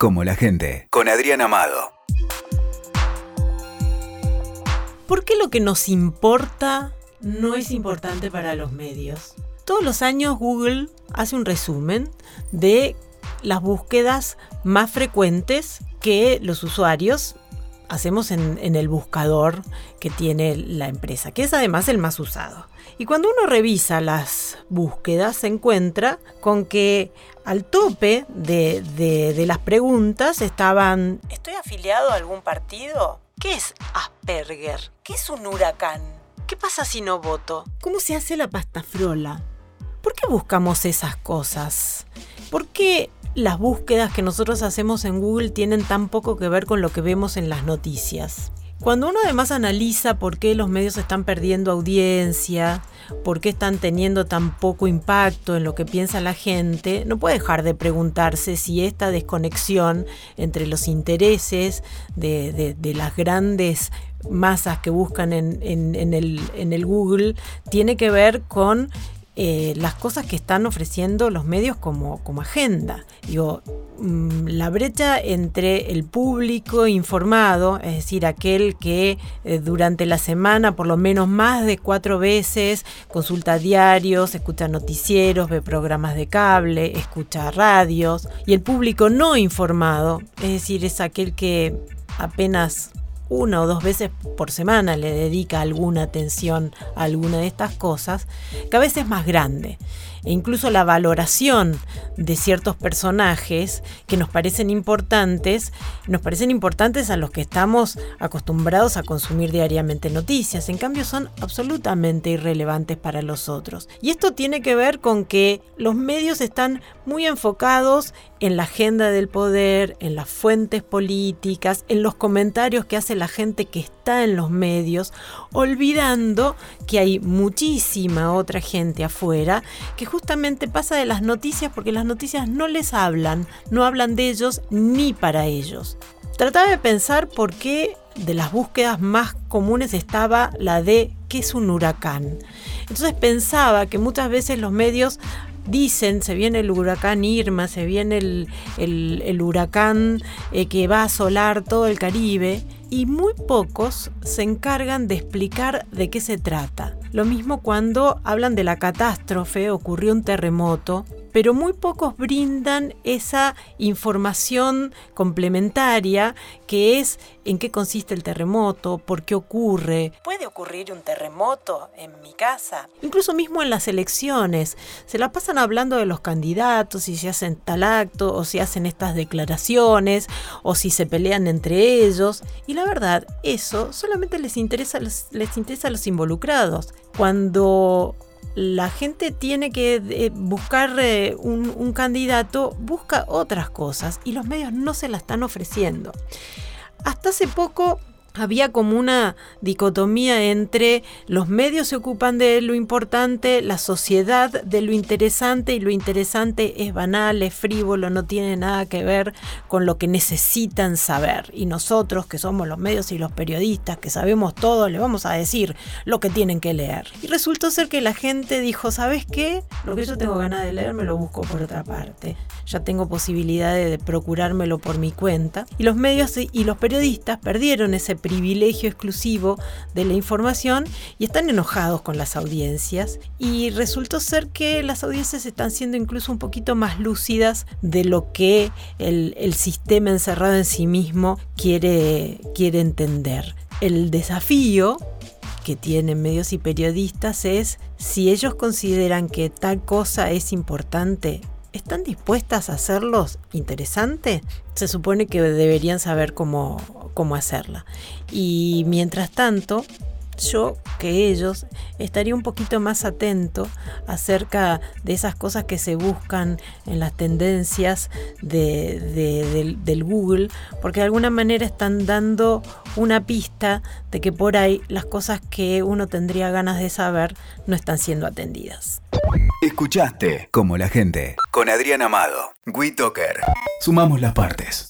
como la gente, con Adrián Amado. ¿Por qué lo que nos importa no es importante para los medios? Todos los años Google hace un resumen de las búsquedas más frecuentes que los usuarios hacemos en, el buscador que tiene la empresa, que es además el más usado. Y cuando uno revisa las búsquedas, se encuentra con que al tope de, de las preguntas estaban, ¿estoy afiliado a algún partido? ¿Qué es Asperger? ¿Qué es un huracán? ¿Qué pasa si no voto? ¿Cómo se hace la pasta frola? ¿Por qué buscamos esas cosas? ¿Por qué las búsquedas que nosotros hacemos en Google tienen tan poco que ver con lo que vemos en las noticias. Cuando uno además analiza por qué los medios están perdiendo audiencia, por qué están teniendo tan poco impacto en lo que piensa la gente, no puede dejar de preguntarse si esta desconexión entre los intereses de, las grandes masas que buscan en, el, en el Google tiene que ver con eh, las cosas que están ofreciendo los medios como, como agenda. Digo, mm, la brecha entre el público informado, es decir, aquel que eh, durante la semana por lo menos más de cuatro veces consulta diarios, escucha noticieros, ve programas de cable, escucha radios, y el público no informado, es decir, es aquel que apenas una o dos veces por semana le dedica alguna atención a alguna de estas cosas, cada vez es más grande e incluso la valoración de ciertos personajes que nos parecen importantes, nos parecen importantes a los que estamos acostumbrados a consumir diariamente noticias, en cambio son absolutamente irrelevantes para los otros. Y esto tiene que ver con que los medios están muy enfocados en la agenda del poder, en las fuentes políticas, en los comentarios que hace la gente que está en los medios, olvidando que hay muchísima otra gente afuera que justamente pasa de las noticias porque las noticias no les hablan, no hablan de ellos ni para ellos. Trataba de pensar por qué de las búsquedas más comunes estaba la de ¿qué es un huracán? Entonces pensaba que muchas veces los medios dicen, se viene el huracán Irma, se viene el, huracán eh, que va a asolar todo el Caribe, y muy pocos se encargan de explicar de qué se trata. Lo mismo cuando hablan de la catástrofe, ocurrió un terremoto, pero muy pocos brindan esa información complementaria que es en qué consiste el terremoto, por qué ocurre. ¿Puede ocurrir un terremoto en mi casa? Incluso mismo en las elecciones, se la pasan hablando de los candidatos, si se hacen tal acto, o si hacen estas declaraciones, o si se pelean entre ellos, y la verdad, eso solamente les interesa, les interesa a los involucrados. Cuando la gente tiene que eh, buscar eh, un, un candidato, busca otras cosas y los medios no se la están ofreciendo. Hasta hace poco había como una dicotomía entre los medios se ocupan de lo importante, la sociedad de lo interesante y lo interesante es banal, es frívolo, no tiene nada que ver con lo que necesitan saber. Y nosotros que somos los medios y los periodistas que sabemos todo, le vamos a decir lo que tienen que leer. Y resultó ser que la gente dijo, ¿sabes qué? Lo que yo tengo ganas de leer me lo busco por otra parte. Ya tengo posibilidad de procurármelo por mi cuenta. Y los medios y los periodistas perdieron ese privilegio exclusivo de la información y están enojados con las audiencias y resultó ser que las audiencias están siendo incluso un poquito más lúcidas de lo que el, sistema encerrado en sí mismo quiere, quiere entender. El desafío que tienen medios y periodistas es si ellos consideran que tal cosa es importante, ¿están dispuestas a hacerlos interesante? Se supone que deberían saber cómo, cómo hacerla. Y mientras tanto, yo que ellos estaría un poquito más atento acerca de esas cosas que se buscan en las tendencias de, del, Google, porque de alguna manera están dando una pista de que por ahí las cosas que uno tendría ganas de saber no están siendo atendidas. Escuchaste como la gente con Adrián Amado, WeToker. Sumamos las partes.